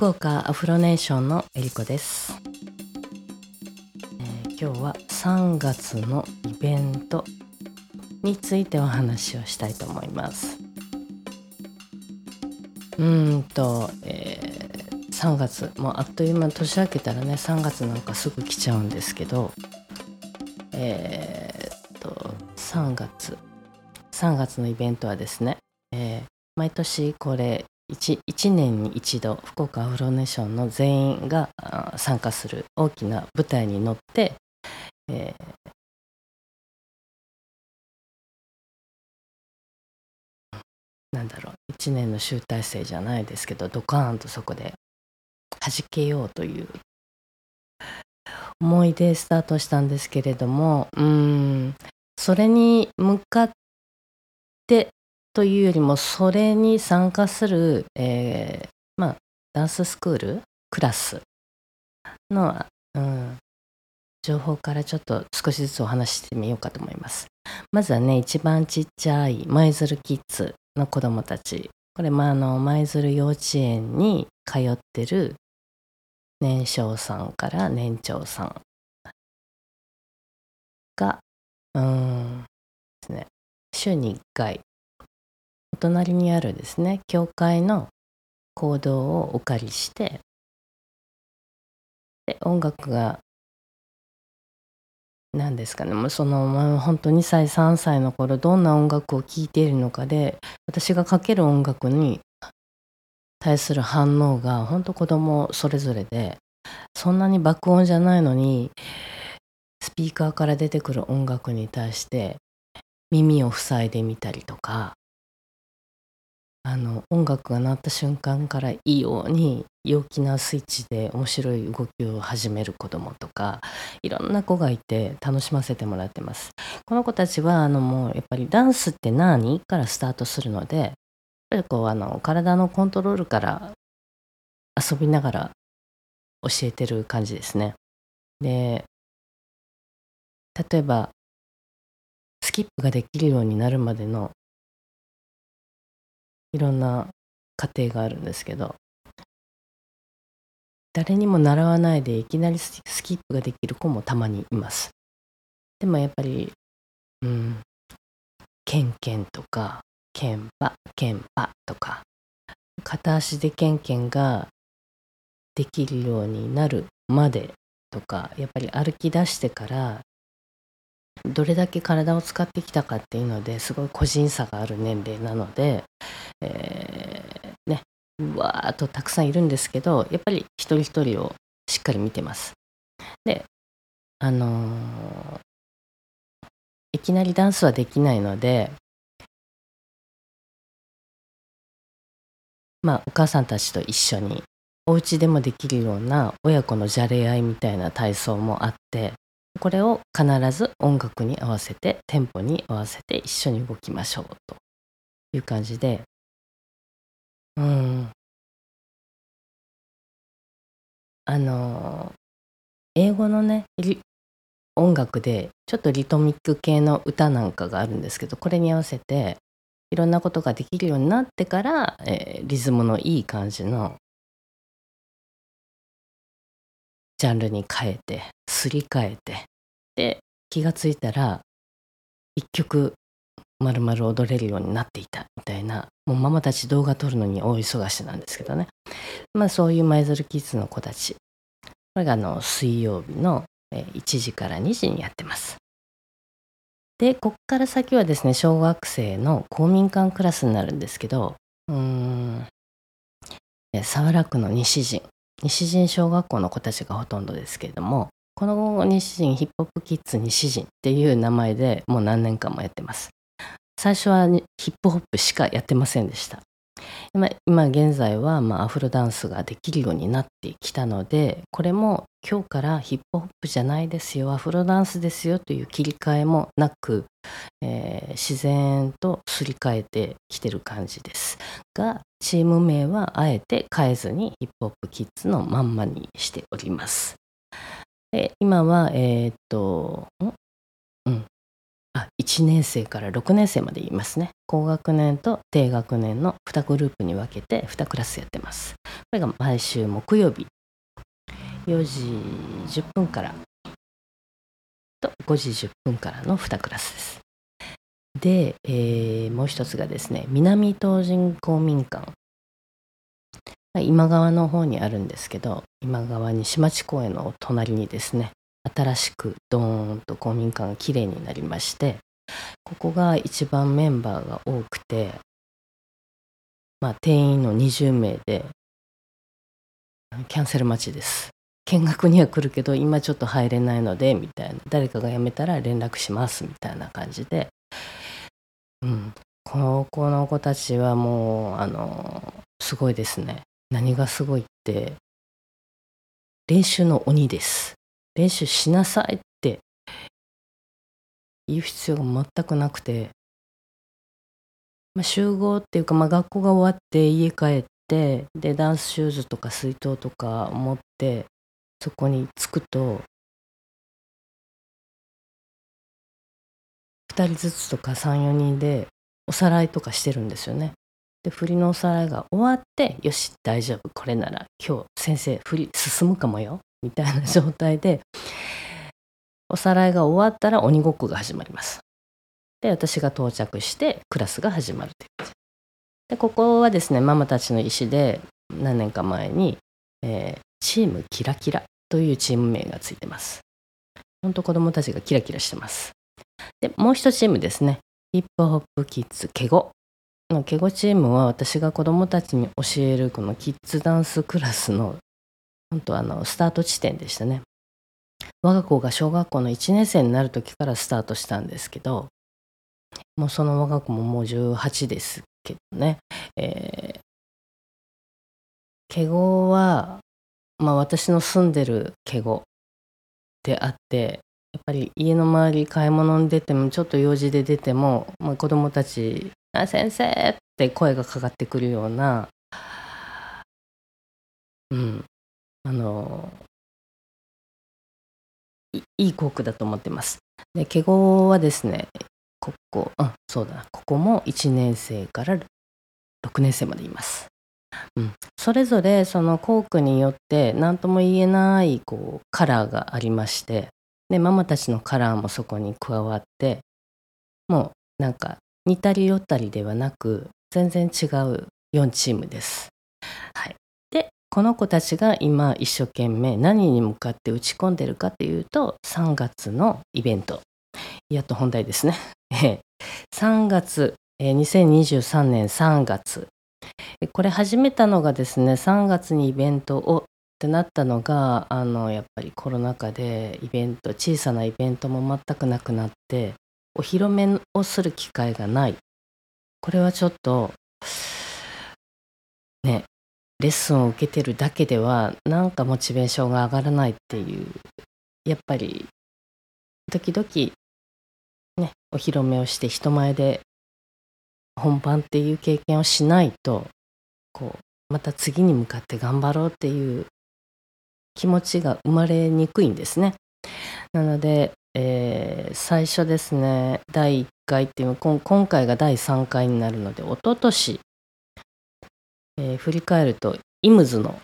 福岡アフロネーションのえりこです、えー今日は3月のイベントについてお話をしたいと思います。うんと、えー3月もうあっという間年明けたらね3月なんかすぐ来ちゃうんですけどえーっと3月3月のイベントはですね、えー毎年これ 1, 1年に一度福岡アフロネーションの全員が参加する大きな舞台に乗って、えーなんだろう1年の集大成じゃないですけどドカーンとそこで弾けようという思いでスタートしたんですけれどもうんそれに向かってというよりもそれに参加する、えーまあダンススクールクラスの、うん、情報からちょっと少しずつお話ししてみようかと思います。まずはね一番ちっちゃい舞鶴キッズの子どもたちこれまああの舞鶴幼稚園に通ってる年少さんから年長さんがうんですね週に1回隣にあるですね教会の行動をお借りしてで音楽が何ですかねもうその、まあ、本当2歳3歳の頃どんな音楽を聴いているのかで私がかける音楽に対する反応が本当子供それぞれでそんなに爆音じゃないのにスピーカーから出てくる音楽に対して耳を塞いでみたりとかあの音楽が鳴った瞬間からいいように陽気なスイッチで面白い動きを始める子供とかいろんな子がいて楽しませてもらってます。この子たちはあのもうやっぱりダンスって何からスタートするのでやっぱりこうあの体のコントロールから遊びながら教えてる感じですね。で例えばスキップができるようになるまでのいろんな過程があるんですけど誰にも習わないでいきなりスキップができる子もたまにいます。でもやっぱりうんケンケンとかケンパケンパとか片足でケンケンができるようになるまでとかやっぱり歩き出してからどれだけ体を使ってきたかっていうのですごい個人差がある年齢なので、えーねうわーっとたくさんいるんですけどやっぱり一人一人をしっかり見てます。であのーいきなりダンスはできないのでまあお母さんたちと一緒にお家でもできるような親子のじゃれ合いみたいな体操もあってこれを必ず音楽に合わせてテンポに合わせて一緒に動きましょうという感じで。うん。あの英語のね音楽でちょっとリトミック系の歌なんかがあるんですけどこれに合わせていろんなことができるようになってから、えーリズムのいい感じのジャンルに変えてすり替えてで気がついたら一曲まるまる踊れるようになっていたみたいなもうママたち動画撮るのに大忙しなんですけどね。まあそういう舞鶴キッズの子たち。これがあの水曜日の1時から2時にやってます。でこっから先はですね小学生の公民館クラスになるんですけどうーんえ早良区の西陣。西陣小学校の子たちがほとんどですけれどもこの西陣ヒップホップキッズ西陣っていう名前でもう何年間もやってます。最初はヒップホップしかやってませんでした。今今現在はまあアフロダンスができるようになってきたのでこれも今日からヒップホップじゃないですよアフロダンスですよという切り替えもなく、えー自然とすり替えてきてる感じです。がチーム名はあえて変えずにヒップホップキッズのまんまにしております。で今はえーっとん？うん。あ1年生から6年生まで言いますね。高学年と低学年の2グループに分けて2クラスやってます。これが毎週木曜日。4時10分からと5時10分からの2クラスです。で、えー、もう一つがですね南東人公民館。今川の方にあるんですけど今川西町公園の隣にですね新しくドーンと公民館がきれいになりましてここが一番メンバーが多くてまあ定員の20名でキャンセル待ちです。見学には来るけど今ちょっと入れないのでみたいな。誰かが辞めたら連絡しますみたいな感じで。うん。この子の子たちはもうあのすごいですね。何がすごいって練習の鬼です練習しなさいって言う必要が全くなくて、まあ、集合っていうか、まあ、学校が終わって家帰ってでダンスシューズとか水筒とか持ってそこに着くと2人ずつとか34人でおさらいとかしてるんですよね。で振りのおさらいが終わってよし大丈夫これなら今日先生振り進むかもよみたいな状態でおさらいが終わったら鬼ごっこが始まります。で私が到着してクラスが始まるというでここはですねママたちの意思で何年か前に、えー、チームキラキラというチーム名がついてます。ほんと子供たちがキラキラしてます。でもう一チームですねヒップホップキッズケゴのケゴチームは私が子どもたちに教えるこのキッズダンスクラスの本当あのスタート地点でしたね。我が子が小学校の1年生になる時からスタートしたんですけどもうその我が子ももう18ですけどね、えー、ケゴは、まあ、私の住んでるケゴであってぱり家の周り買い物に出てもちょっと用事で出ても、まあ、子供たちあ先生って声がかかってくるような、うん、あのいいい校区だと思ってます。で、ケゴはですね、ここ、うん、そうだ、ここも1年生から6年生までいます。うん、それぞれその校区によって何とも言えないこうカラーがありましてでママたちのカラーもそこに加わってもうなんか似たり寄ったりではなく全然違う4チームです。はい、でこの子たちが今一生懸命何に向かって打ち込んでるかっていうと3月のイベントやっと本題ですね。3月、2023年3月これ始めたのがですね3月にイベントをってなったのがあのやっぱりコロナ禍でイベント小さなイベントも全くなくなってお披露目をする機会がない。これはちょっとねレッスンを受けてるだけではなんかモチベーションが上がらないっていうやっぱり時々ねお披露目をして人前で本番っていう経験をしないとこうまた次に向かって頑張ろうっていう気持ちが生まれにくいんですね。なのでえー、最初ですね第1回っていう今今回が第3回になるので一昨年、えー、振り返るとイムズの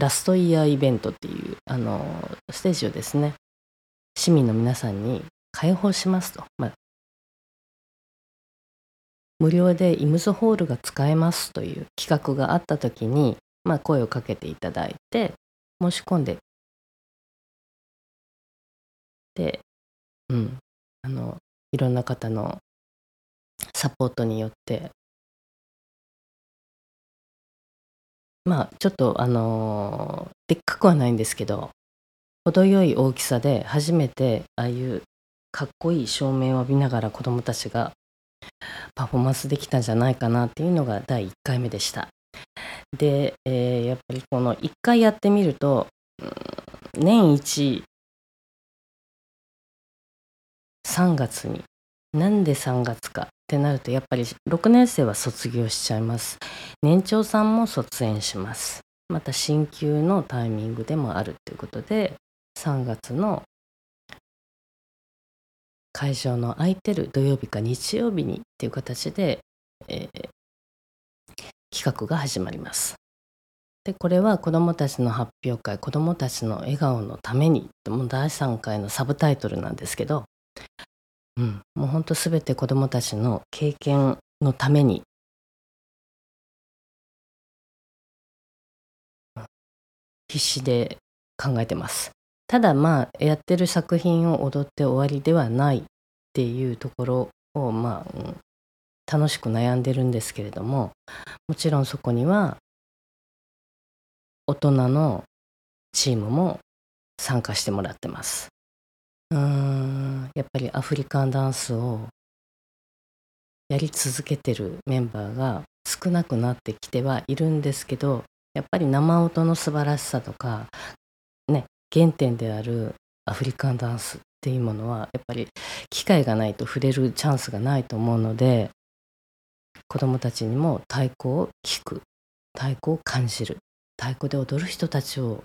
ラストイヤーイベントっていうあのステージをですね市民の皆さんに開放しますと、まあ、無料でイムズホールが使えますという企画があった時に、まあ、声をかけていただいて申し込んで。でうん、あのいろんな方のサポートによって。まあちょっとあのでっかくはないんですけど程よい大きさで初めてああいうかっこいい照明を浴びながら子どもたちがパフォーマンスできたんじゃないかなっていうのが第1回目でした。で、えー、やっぱりこの1回やってみると、うん、年一3月になんで3月かってなるとやっぱり6年生は卒業しちゃいます。年長さんも卒園します。また進級のタイミングでもあるということで3月の会場の空いてる土曜日か日曜日にっていう形で、えー、企画が始まりますでこれは子どもたちの発表会子どもたちの笑顔のためにもう第3回のサブタイトルなんですけど、うん、もうほんと全て子どもたちの経験のために必死で考えてます。ただまあやってる作品を踊って終わりではないっていうところをまあ、うん、楽しく悩んでるんですけれどももちろんそこには大人のチームも参加してもらってます。うーんやっぱりアフリカンダンスをやり続けてるメンバーが少なくなってきてはいるんですけどやっぱり生音の素晴らしさとかね原点であるアフリカンダンスっていうものはやっぱり機会がないと触れるチャンスがないと思うので子どもたちにも太鼓を聴く太鼓を感じる太鼓で踊る人たちを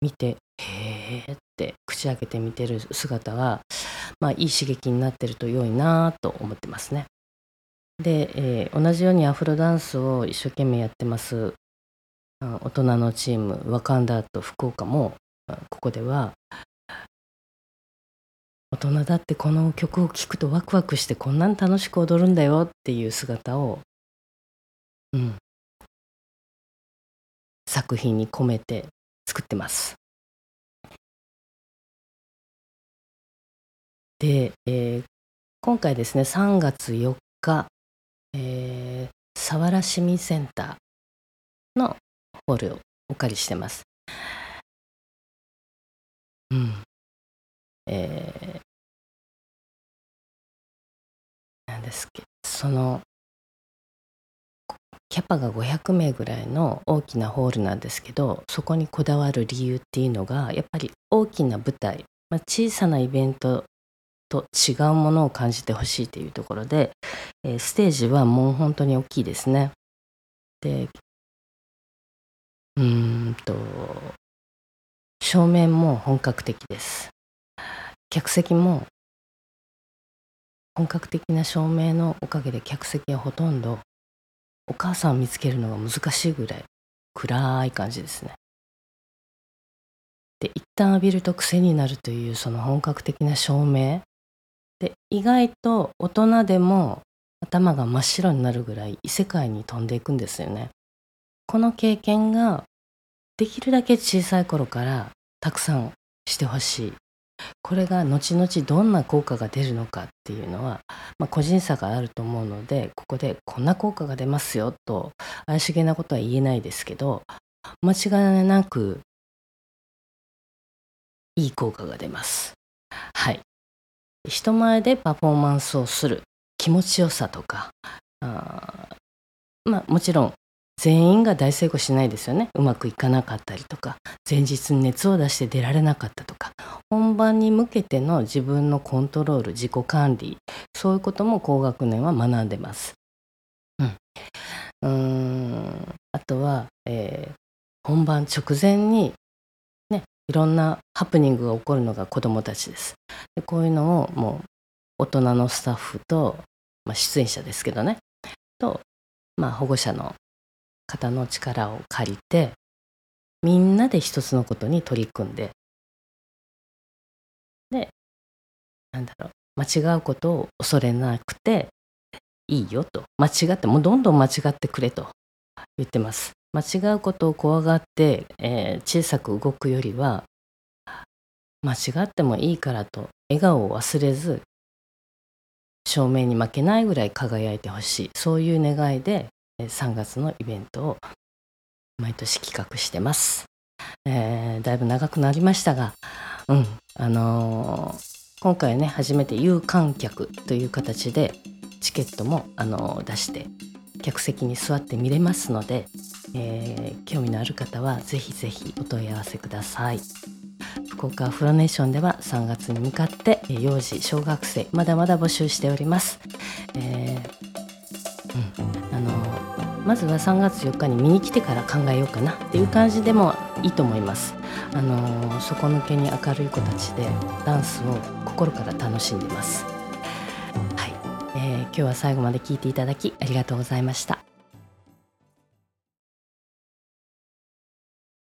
見てへえって口開けて見てる姿が、まあ、いい刺激になってると良いなと思ってますね。で、えー、同じようにアフロダンスを一生懸命やってます大人のチームワカンダーと福岡もここでは大人だってこの曲を聴くとワクワクしてこんなに楽しく踊るんだよっていう姿を、うん、作品に込めて作ってます。で、えー、今回ですね3月4日、えー、佐原市民センターのホールをお借りしてます。うん。えー、ですけどそのキャパが500名ぐらいの大きなホールなんですけどそこにこだわる理由っていうのがやっぱり大きな舞台、まあ、小さなイベントと違うものを感じてほしいというところで、えー、ステージはもう本当に大きいですね。でうーんと照明も本格的です。客席も本格的な照明のおかげで客席はほとんどお母さんを見つけるのが難しいぐらい暗い感じですね。で一旦浴びると癖になるというその本格的な照明で意外と大人でも頭が真っ白になるぐらい異世界に飛んでいくんですよね。この経験ができるだけ小さい頃からたくさんしてほしいこれが後々どんな効果が出るのかっていうのは、まあ、個人差があると思うのでここでこんな効果が出ますよと怪しげなことは言えないですけど間違いなくいい効果が出ます。はい人前でパフォーマンスをする気持ちよさとかあまあもちろん全員が大成功しないですよねうまくいかなかったりとか前日に熱を出して出られなかったとか本番に向けての自分のコントロール自己管理そういうことも高学年は学んでます。うん、うんあとは、えー、本番直前にねいろんなハプニングが起こるのが子どもたちです。でこういうのをもう大人のスタッフと、まあ、出演者ですけどねと、まあ、保護者の方の力を借りてみんなで一つのことに取り組んでなんだろう。間違うことを恐れなくていいよと。間違ってもうどんどん間違ってくれと言ってます。間違うことを怖がって、えー、小さく動くよりは間違ってもいいからと笑顔を忘れず照明に負けないぐらい輝いてほしい。そういう願いで3月のイベントを毎年企画してます。えー、だいぶ長くなりましたが、うん、あのー、今回ね初めて有観客という形でチケットも、あの、出して客席に座って見れますので、えー、興味のある方はぜひぜひお問い合わせください。福岡フロネーションでは3月に向かって幼児小学生まだまだ募集しております。えーうんあのまずは3月4日に見に来てから考えようかなっていう感じでもいいと思います。あの底抜けに明るい子たちでダンスを心から楽しんでます。はい、えー、今日は最後まで聞いていただきありがとうございました。